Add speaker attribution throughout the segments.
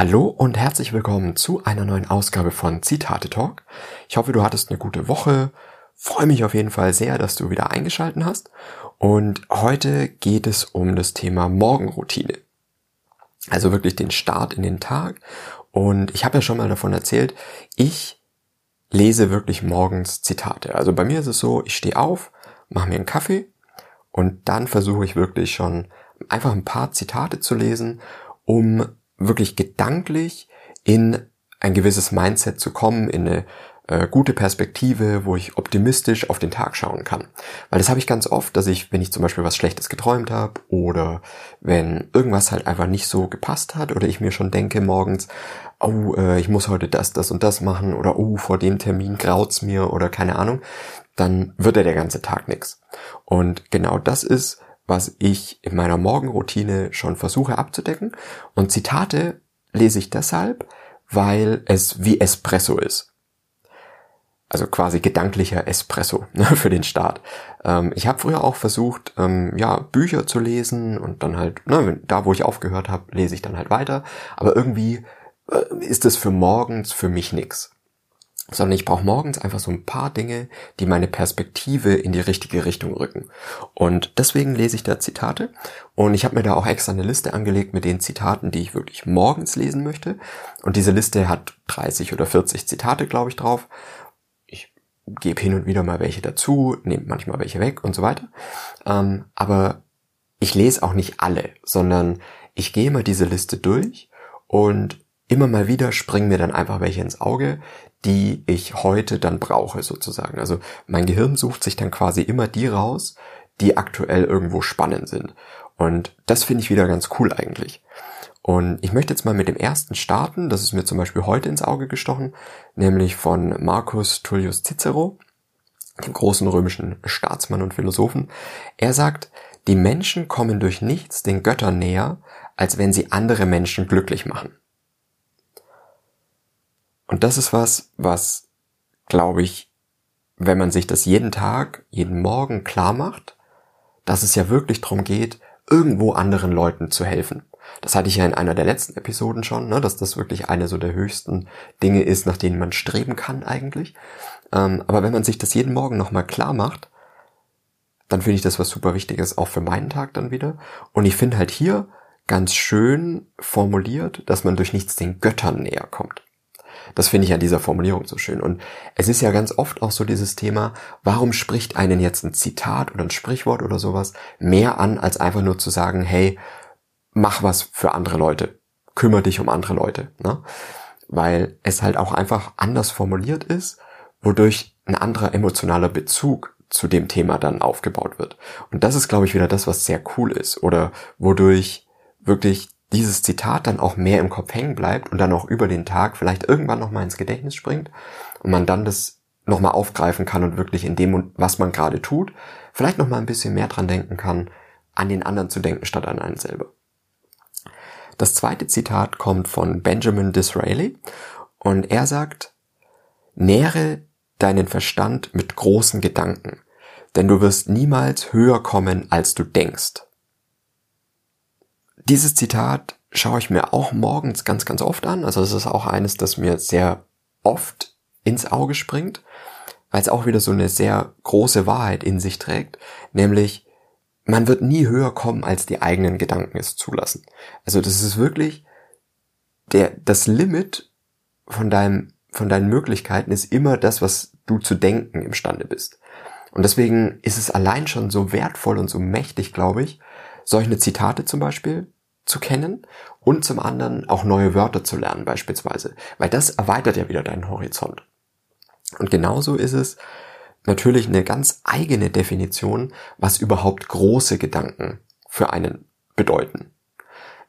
Speaker 1: Hallo und herzlich willkommen zu einer neuen Ausgabe von Zitate Talk. Ich hoffe, du hattest eine gute Woche. Freue mich auf jeden Fall sehr, dass du wieder eingeschalten hast. Und heute geht es um das Thema Morgenroutine. Also wirklich den Start in den Tag. Und ich habe ja schon mal davon erzählt, ich lese wirklich morgens Zitate. Also bei mir ist es so, ich stehe auf, mache mir einen Kaffee und dann versuche ich wirklich schon einfach ein paar Zitate zu lesen, um wirklich gedanklich in ein gewisses Mindset zu kommen, in eine äh, gute Perspektive, wo ich optimistisch auf den Tag schauen kann. Weil das habe ich ganz oft, dass ich, wenn ich zum Beispiel was Schlechtes geträumt habe oder wenn irgendwas halt einfach nicht so gepasst hat oder ich mir schon denke morgens, oh, äh, ich muss heute das, das und das machen oder oh, vor dem Termin graut's mir oder keine Ahnung, dann wird er der ganze Tag nix. Und genau das ist was ich in meiner Morgenroutine schon versuche abzudecken. Und Zitate lese ich deshalb, weil es wie Espresso ist. Also quasi gedanklicher Espresso ne, für den Start. Ähm, ich habe früher auch versucht, ähm, ja, Bücher zu lesen und dann halt, ne, da wo ich aufgehört habe, lese ich dann halt weiter. Aber irgendwie äh, ist es für morgens für mich nix sondern ich brauche morgens einfach so ein paar Dinge, die meine Perspektive in die richtige Richtung rücken. Und deswegen lese ich da Zitate und ich habe mir da auch extra eine Liste angelegt mit den Zitaten, die ich wirklich morgens lesen möchte. Und diese Liste hat 30 oder 40 Zitate, glaube ich, drauf. Ich gebe hin und wieder mal welche dazu, nehme manchmal welche weg und so weiter. Ähm, aber ich lese auch nicht alle, sondern ich gehe mal diese Liste durch und immer mal wieder springen mir dann einfach welche ins Auge, die ich heute dann brauche sozusagen. Also mein Gehirn sucht sich dann quasi immer die raus, die aktuell irgendwo spannend sind. Und das finde ich wieder ganz cool eigentlich. Und ich möchte jetzt mal mit dem ersten starten, das ist mir zum Beispiel heute ins Auge gestochen, nämlich von Marcus Tullius Cicero, dem großen römischen Staatsmann und Philosophen. Er sagt, die Menschen kommen durch nichts den Göttern näher, als wenn sie andere Menschen glücklich machen. Und das ist was, was, glaube ich, wenn man sich das jeden Tag, jeden Morgen klar macht, dass es ja wirklich darum geht, irgendwo anderen Leuten zu helfen. Das hatte ich ja in einer der letzten Episoden schon, ne, dass das wirklich eine so der höchsten Dinge ist, nach denen man streben kann eigentlich. Ähm, aber wenn man sich das jeden Morgen nochmal klar macht, dann finde ich das was super Wichtiges auch für meinen Tag dann wieder. Und ich finde halt hier ganz schön formuliert, dass man durch nichts den Göttern näher kommt. Das finde ich an dieser Formulierung so schön. Und es ist ja ganz oft auch so dieses Thema, warum spricht einen jetzt ein Zitat oder ein Sprichwort oder sowas mehr an, als einfach nur zu sagen, hey, mach was für andere Leute, kümmere dich um andere Leute. Ne? Weil es halt auch einfach anders formuliert ist, wodurch ein anderer emotionaler Bezug zu dem Thema dann aufgebaut wird. Und das ist, glaube ich, wieder das, was sehr cool ist oder wodurch wirklich dieses Zitat dann auch mehr im Kopf hängen bleibt und dann auch über den Tag vielleicht irgendwann nochmal ins Gedächtnis springt und man dann das nochmal aufgreifen kann und wirklich in dem, was man gerade tut, vielleicht nochmal ein bisschen mehr dran denken kann, an den anderen zu denken, statt an einen selber. Das zweite Zitat kommt von Benjamin Disraeli und er sagt, nähere deinen Verstand mit großen Gedanken, denn du wirst niemals höher kommen, als du denkst. Dieses Zitat schaue ich mir auch morgens ganz, ganz oft an. Also es ist auch eines, das mir sehr oft ins Auge springt, weil es auch wieder so eine sehr große Wahrheit in sich trägt, nämlich man wird nie höher kommen, als die eigenen Gedanken es zulassen. Also das ist wirklich der, das Limit von deinem, von deinen Möglichkeiten ist immer das, was du zu denken imstande bist. Und deswegen ist es allein schon so wertvoll und so mächtig, glaube ich, solche Zitate zum Beispiel zu kennen und zum anderen auch neue Wörter zu lernen beispielsweise, weil das erweitert ja wieder deinen Horizont. Und genauso ist es natürlich eine ganz eigene Definition, was überhaupt große Gedanken für einen bedeuten.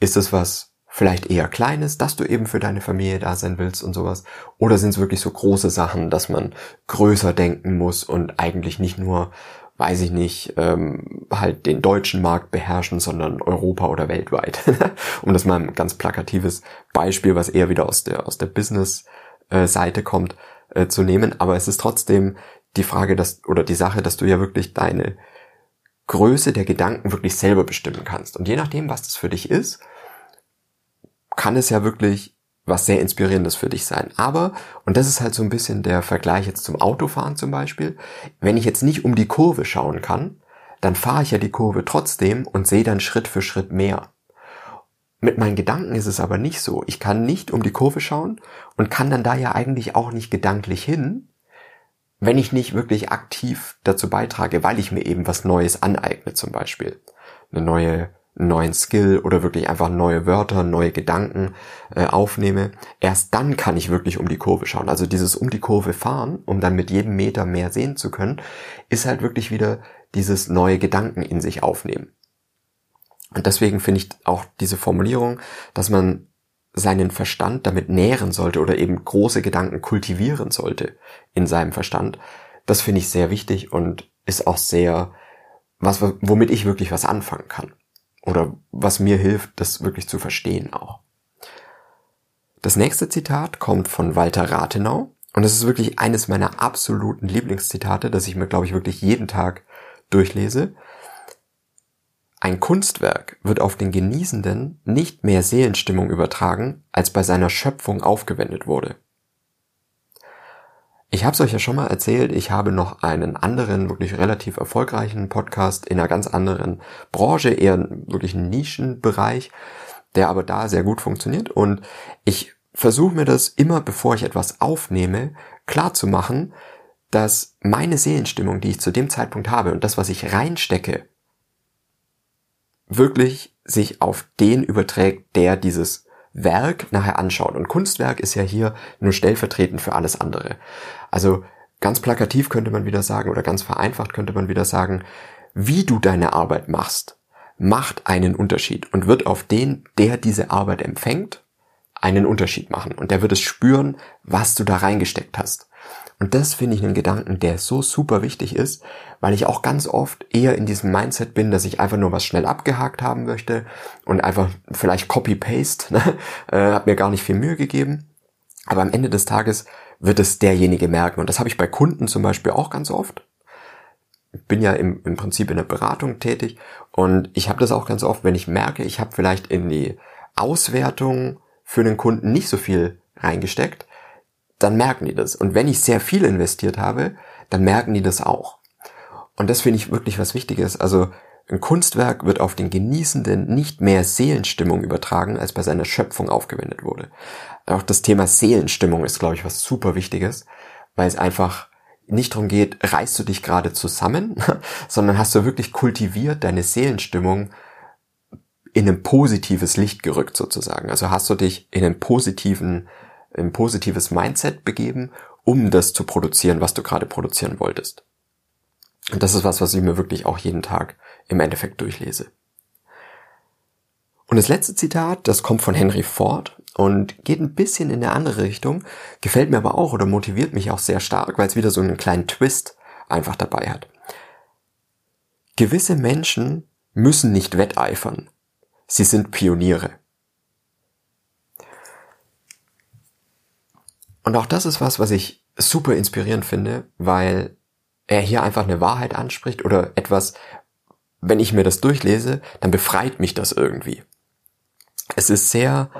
Speaker 1: Ist es was vielleicht eher Kleines, dass du eben für deine Familie da sein willst und sowas? Oder sind es wirklich so große Sachen, dass man größer denken muss und eigentlich nicht nur weiß ich nicht, ähm, halt den deutschen Markt beherrschen, sondern Europa oder weltweit. um das mal ein ganz plakatives Beispiel, was eher wieder aus der, aus der Business-Seite kommt, äh, zu nehmen. Aber es ist trotzdem die Frage, dass, oder die Sache, dass du ja wirklich deine Größe der Gedanken wirklich selber bestimmen kannst. Und je nachdem, was das für dich ist, kann es ja wirklich was sehr inspirierendes für dich sein. Aber, und das ist halt so ein bisschen der Vergleich jetzt zum Autofahren zum Beispiel, wenn ich jetzt nicht um die Kurve schauen kann, dann fahre ich ja die Kurve trotzdem und sehe dann Schritt für Schritt mehr. Mit meinen Gedanken ist es aber nicht so. Ich kann nicht um die Kurve schauen und kann dann da ja eigentlich auch nicht gedanklich hin, wenn ich nicht wirklich aktiv dazu beitrage, weil ich mir eben was Neues aneigne zum Beispiel. Eine neue neuen Skill oder wirklich einfach neue Wörter, neue Gedanken äh, aufnehme, erst dann kann ich wirklich um die Kurve schauen. Also dieses um die Kurve fahren, um dann mit jedem Meter mehr sehen zu können, ist halt wirklich wieder dieses neue Gedanken in sich aufnehmen. Und deswegen finde ich auch diese Formulierung, dass man seinen Verstand damit nähren sollte oder eben große Gedanken kultivieren sollte in seinem Verstand, das finde ich sehr wichtig und ist auch sehr was, womit ich wirklich was anfangen kann oder was mir hilft, das wirklich zu verstehen auch. Das nächste Zitat kommt von Walter Rathenau und es ist wirklich eines meiner absoluten Lieblingszitate, das ich mir, glaube ich, wirklich jeden Tag durchlese. Ein Kunstwerk wird auf den Genießenden nicht mehr Seelenstimmung übertragen, als bei seiner Schöpfung aufgewendet wurde. Ich habe es euch ja schon mal erzählt, ich habe noch einen anderen, wirklich relativ erfolgreichen Podcast in einer ganz anderen Branche, eher wirklich einen Nischenbereich, der aber da sehr gut funktioniert. Und ich versuche mir das immer, bevor ich etwas aufnehme, klar zu machen, dass meine Seelenstimmung, die ich zu dem Zeitpunkt habe und das, was ich reinstecke, wirklich sich auf den überträgt, der dieses Werk nachher anschaut. Und Kunstwerk ist ja hier nur stellvertretend für alles andere. Also ganz plakativ könnte man wieder sagen oder ganz vereinfacht könnte man wieder sagen, wie du deine Arbeit machst, macht einen Unterschied und wird auf den, der diese Arbeit empfängt, einen Unterschied machen. Und der wird es spüren, was du da reingesteckt hast. Und das finde ich einen Gedanken, der so super wichtig ist, weil ich auch ganz oft eher in diesem Mindset bin, dass ich einfach nur was schnell abgehakt haben möchte und einfach vielleicht Copy-Paste, ne? äh, hat mir gar nicht viel Mühe gegeben. Aber am Ende des Tages wird es derjenige merken. Und das habe ich bei Kunden zum Beispiel auch ganz oft. Bin ja im, im Prinzip in der Beratung tätig und ich habe das auch ganz oft, wenn ich merke, ich habe vielleicht in die Auswertung für den Kunden nicht so viel reingesteckt, dann merken die das. Und wenn ich sehr viel investiert habe, dann merken die das auch. Und das finde ich wirklich was Wichtiges. Also ein Kunstwerk wird auf den Genießenden nicht mehr Seelenstimmung übertragen, als bei seiner Schöpfung aufgewendet wurde. Auch das Thema Seelenstimmung ist, glaube ich, was super Wichtiges, weil es einfach nicht darum geht, reißt du dich gerade zusammen, sondern hast du wirklich kultiviert deine Seelenstimmung in ein positives Licht gerückt sozusagen. Also hast du dich in einen positiven ein positives Mindset begeben, um das zu produzieren, was du gerade produzieren wolltest. Und das ist was, was ich mir wirklich auch jeden Tag im Endeffekt durchlese. Und das letzte Zitat, das kommt von Henry Ford und geht ein bisschen in eine andere Richtung, gefällt mir aber auch oder motiviert mich auch sehr stark, weil es wieder so einen kleinen Twist einfach dabei hat. Gewisse Menschen müssen nicht wetteifern. Sie sind Pioniere. Und auch das ist was, was ich super inspirierend finde, weil er hier einfach eine Wahrheit anspricht oder etwas, wenn ich mir das durchlese, dann befreit mich das irgendwie. Es ist sehr,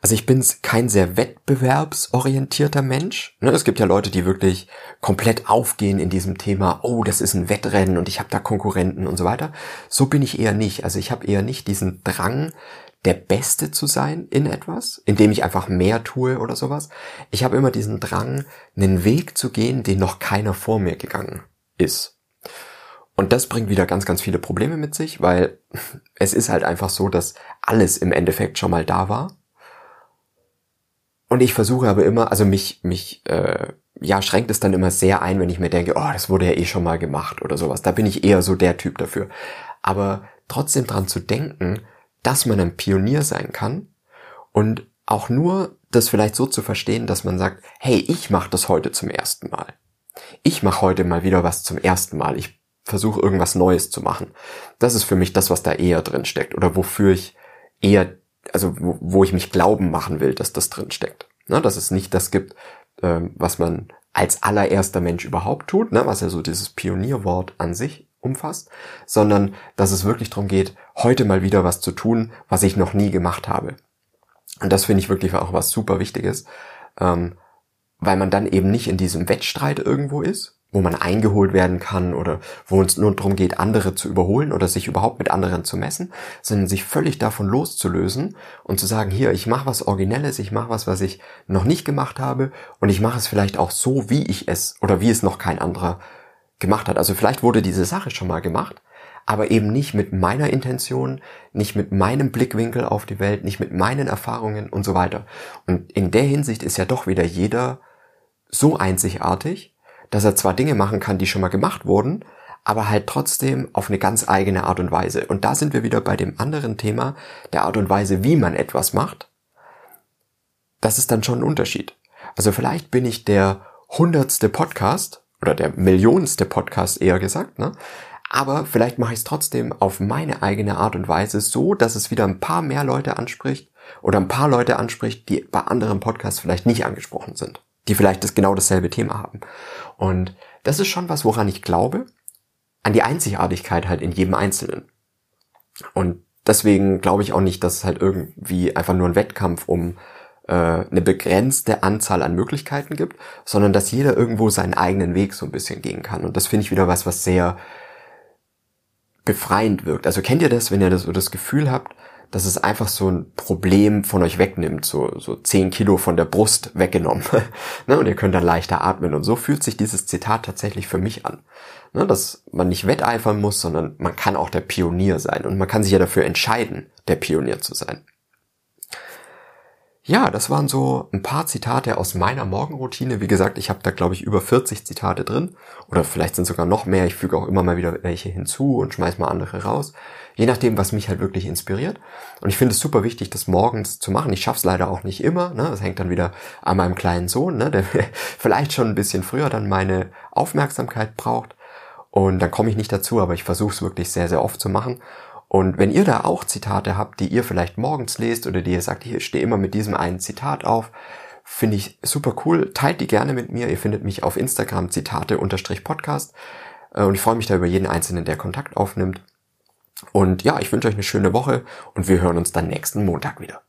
Speaker 1: also ich bin kein sehr wettbewerbsorientierter Mensch. Ne, es gibt ja Leute, die wirklich komplett aufgehen in diesem Thema, oh, das ist ein Wettrennen und ich habe da Konkurrenten und so weiter. So bin ich eher nicht. Also ich habe eher nicht diesen Drang, der Beste zu sein in etwas, indem ich einfach mehr tue oder sowas. Ich habe immer diesen Drang, einen Weg zu gehen, den noch keiner vor mir gegangen ist. Und das bringt wieder ganz, ganz viele Probleme mit sich, weil es ist halt einfach so, dass alles im Endeffekt schon mal da war. Und ich versuche aber immer, also mich, mich, äh, ja, schränkt es dann immer sehr ein, wenn ich mir denke, oh, das wurde ja eh schon mal gemacht oder sowas. Da bin ich eher so der Typ dafür. Aber trotzdem dran zu denken, dass man ein Pionier sein kann und auch nur das vielleicht so zu verstehen, dass man sagt, hey, ich mache das heute zum ersten Mal. Ich mache heute mal wieder was zum ersten Mal. Ich versuche irgendwas Neues zu machen. Das ist für mich das, was da eher drin steckt oder wofür ich eher, also wo, wo ich mich glauben machen will, dass das drin steckt. Ne, dass es nicht das gibt, ähm, was man als allererster Mensch überhaupt tut, ne, was ja so dieses Pionierwort an sich umfasst, sondern dass es wirklich darum geht, heute mal wieder was zu tun, was ich noch nie gemacht habe. Und das finde ich wirklich auch was super Wichtiges, ähm, weil man dann eben nicht in diesem Wettstreit irgendwo ist, wo man eingeholt werden kann oder wo es nur darum geht, andere zu überholen oder sich überhaupt mit anderen zu messen, sondern sich völlig davon loszulösen und zu sagen, hier, ich mache was Originelles, ich mache was, was ich noch nicht gemacht habe und ich mache es vielleicht auch so, wie ich es oder wie es noch kein anderer gemacht hat. Also vielleicht wurde diese Sache schon mal gemacht, aber eben nicht mit meiner Intention, nicht mit meinem Blickwinkel auf die Welt, nicht mit meinen Erfahrungen und so weiter. Und in der Hinsicht ist ja doch wieder jeder so einzigartig, dass er zwar Dinge machen kann, die schon mal gemacht wurden, aber halt trotzdem auf eine ganz eigene Art und Weise. Und da sind wir wieder bei dem anderen Thema, der Art und Weise, wie man etwas macht. Das ist dann schon ein Unterschied. Also vielleicht bin ich der hundertste Podcast oder der millionste Podcast eher gesagt, ne? Aber vielleicht mache ich es trotzdem auf meine eigene Art und Weise so, dass es wieder ein paar mehr Leute anspricht oder ein paar Leute anspricht, die bei anderen Podcasts vielleicht nicht angesprochen sind die vielleicht das genau dasselbe Thema haben. Und das ist schon was, woran ich glaube, an die Einzigartigkeit halt in jedem Einzelnen. Und deswegen glaube ich auch nicht, dass es halt irgendwie einfach nur ein Wettkampf um äh, eine begrenzte Anzahl an Möglichkeiten gibt, sondern dass jeder irgendwo seinen eigenen Weg so ein bisschen gehen kann. Und das finde ich wieder was, was sehr befreiend wirkt. Also kennt ihr das, wenn ihr das so das Gefühl habt, dass es einfach so ein Problem von euch wegnimmt, so, so 10 Kilo von der Brust weggenommen. ne, und ihr könnt dann leichter atmen. Und so fühlt sich dieses Zitat tatsächlich für mich an. Ne, dass man nicht wetteifern muss, sondern man kann auch der Pionier sein. Und man kann sich ja dafür entscheiden, der Pionier zu sein. Ja, das waren so ein paar Zitate aus meiner Morgenroutine. Wie gesagt, ich habe da, glaube ich, über 40 Zitate drin. Oder vielleicht sind sogar noch mehr. Ich füge auch immer mal wieder welche hinzu und schmeiß mal andere raus. Je nachdem, was mich halt wirklich inspiriert. Und ich finde es super wichtig, das morgens zu machen. Ich schaffe es leider auch nicht immer. Ne? Das hängt dann wieder an meinem kleinen Sohn, ne? der vielleicht schon ein bisschen früher dann meine Aufmerksamkeit braucht. Und dann komme ich nicht dazu, aber ich versuche es wirklich sehr, sehr oft zu machen. Und wenn ihr da auch Zitate habt, die ihr vielleicht morgens lest oder die ihr sagt, hier stehe immer mit diesem einen Zitat auf, finde ich super cool. Teilt die gerne mit mir. Ihr findet mich auf Instagram Zitate-Podcast. Äh, und ich freue mich da über jeden Einzelnen, der Kontakt aufnimmt. Und ja, ich wünsche euch eine schöne Woche und wir hören uns dann nächsten Montag wieder.